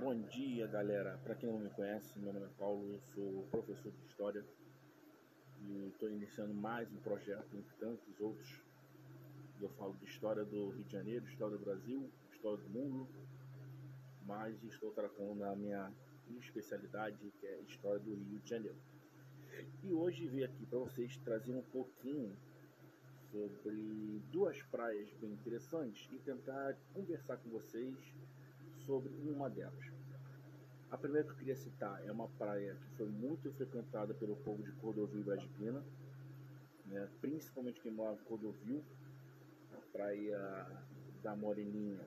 Bom dia, galera. Para quem não me conhece, meu nome é Paulo, eu sou professor de História e estou iniciando mais um projeto, entre tantos outros. Eu falo de História do Rio de Janeiro, História do Brasil, História do Mundo, mas estou tratando da minha especialidade, que é História do Rio de Janeiro. E hoje vim aqui para vocês trazer um pouquinho sobre duas praias bem interessantes e tentar conversar com vocês sobre uma delas. A primeira que eu queria citar é uma praia que foi muito frequentada pelo povo de Cordovil e Brasília, né? principalmente quem mora em Cordovil, a praia da Moreninha,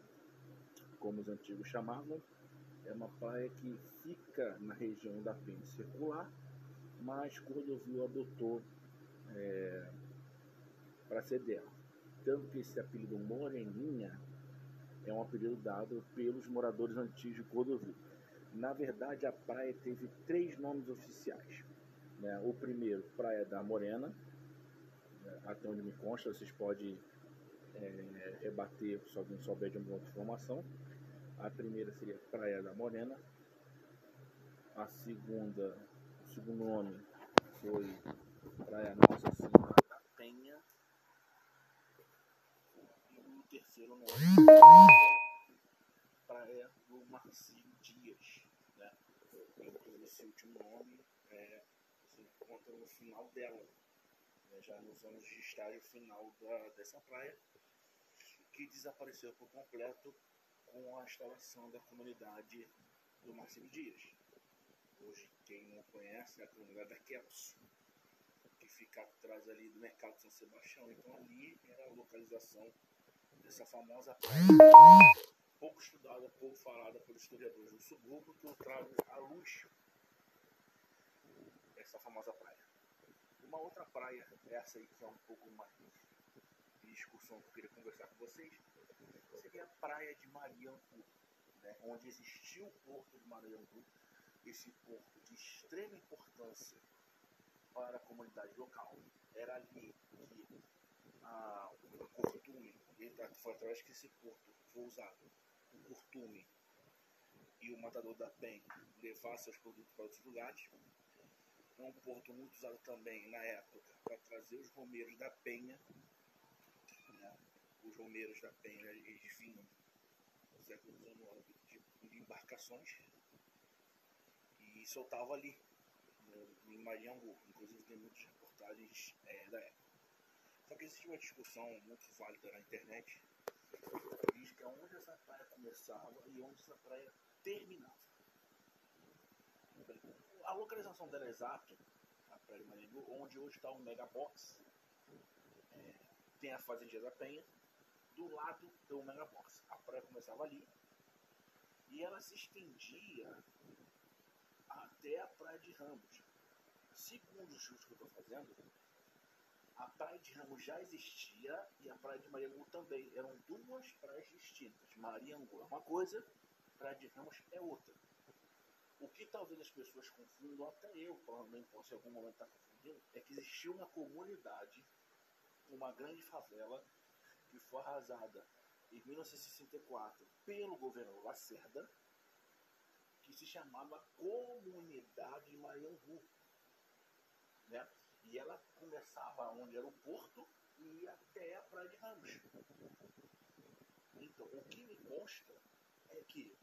como os antigos chamavam. É uma praia que fica na região da Circular, mas Cordovil adotou é, para ser dela. Tanto que esse apelido Moreninha é um apelido dado pelos moradores antigos de Cordovil. Na verdade, a praia teve três nomes oficiais. Né? O primeiro, Praia da Morena, né? até onde me consta, vocês podem é, rebater se alguém souber de alguma outra informação. A primeira seria Praia da Morena. A segunda, o segundo nome foi Praia Nossa Senhora da Penha terceiro nome Praia Marcinho Dias. Né? Então, esse último nome é, você encontra no final dela, né? já nos anos de estágio final da, dessa praia, que desapareceu por completo com a instalação da comunidade do Marcinho Dias. Hoje, quem não conhece, é a comunidade da Kelso, que fica atrás ali do Mercado São Sebastião. Então, ali era a localização essa famosa praia, pouco estudada, pouco falada pelos historiadores do subúrbio, que eu trago à luz essa famosa praia. Uma outra praia, essa aí que é um pouco mais de discussão que eu queria conversar com vocês, seria a praia de Mariangu, né, onde existiu o porto de Mariangu, esse porto de extrema importância para a comunidade local. Era ali que a, o Cortume, foi através que esse porto foi usado, o Cortume e o Matador da Penha levar seus produtos para outros lugares. É um porto muito usado também na época para trazer os romeiros da Penha. Né? Os romeiros da Penha eles vinham no século XIX de, embarcações e soltavam ali, em Mariangu. Inclusive tem muitas reportagens é, da época. Só que existe uma discussão muito válida na internet que onde essa praia começava e onde essa praia terminava. A localização dela é exata, a Praia de Maringu, onde hoje está o Megabox, é, tem a Fazendinha da Penha, do lado do Megabox. A praia começava ali e ela se estendia até a Praia de Ramos. Segundo o estudos que eu estou fazendo, a Praia de Ramos já existia e a Praia de Mariangu também. Eram duas praias Mariangu é uma coisa, de Ramos é outra. O que talvez as pessoas confundam, até eu provavelmente posso em algum momento estar confundindo, é que existiu uma comunidade, uma grande favela, que foi arrasada em 1964 pelo governo Lacerda, que se chamava Comunidade Mariangu. Né? E ela começava onde era o porto e ia até a Praia de Ramos. Então, o que me consta é que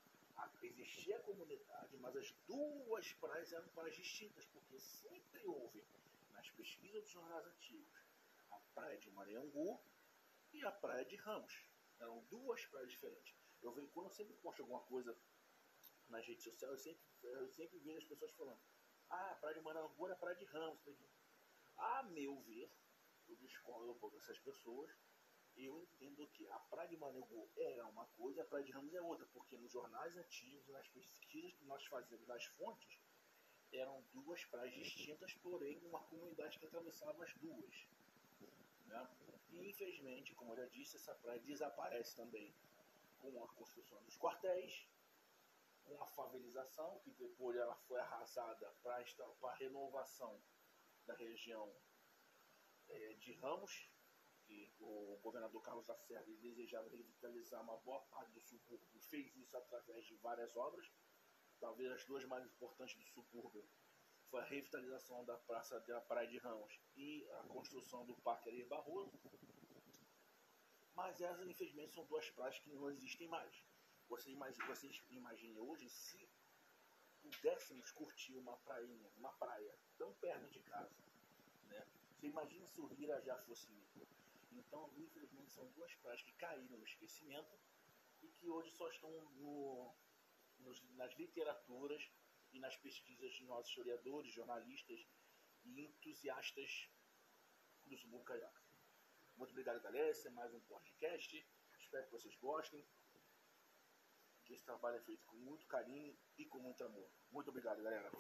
existia a comunidade, mas as duas praias eram praias distintas, porque sempre houve, nas pesquisas dos jornais antigos, a praia de Mariangu e a praia de Ramos. Eram duas praias diferentes. Eu vejo, quando eu sempre posto alguma coisa nas redes sociais, eu sempre, eu sempre vejo as pessoas falando, ah, a praia de Mariangu era a praia de Ramos. A meu ver, eu discordo um pouco dessas pessoas. Eu entendo que a Praia de Manegu era uma coisa, a Praia de Ramos é outra, porque nos jornais antigos, nas pesquisas que nós fazíamos nas fontes, eram duas praias distintas, porém uma comunidade que atravessava as duas. Né? E infelizmente, como eu já disse, essa praia desaparece também com a construção dos quartéis, com a favelização, que depois ela foi arrasada para a renovação da região é, de Ramos, que o governador Carlos Lacerda desejava revitalizar uma boa parte do subúrbio, fez isso através de várias obras, talvez as duas mais importantes do subúrbio, foi a revitalização da Praça da Praia de Ramos e a construção do Parque Areia Barroso. Mas essas, infelizmente, são duas praias que não existem mais. Vocês, vocês imaginem hoje se pudéssemos curtir uma prainha, uma praia tão perto de casa. Né? Você imagina se o Rira já fosse. Então, infelizmente, são duas praias que caíram no esquecimento e que hoje só estão no, nos, nas literaturas e nas pesquisas de nossos historiadores, jornalistas e entusiastas do subúrbio carioca. Muito obrigado, galera. Esse é mais um podcast. Espero que vocês gostem. Que esse trabalho é feito com muito carinho e com muito amor. Muito obrigado, galera.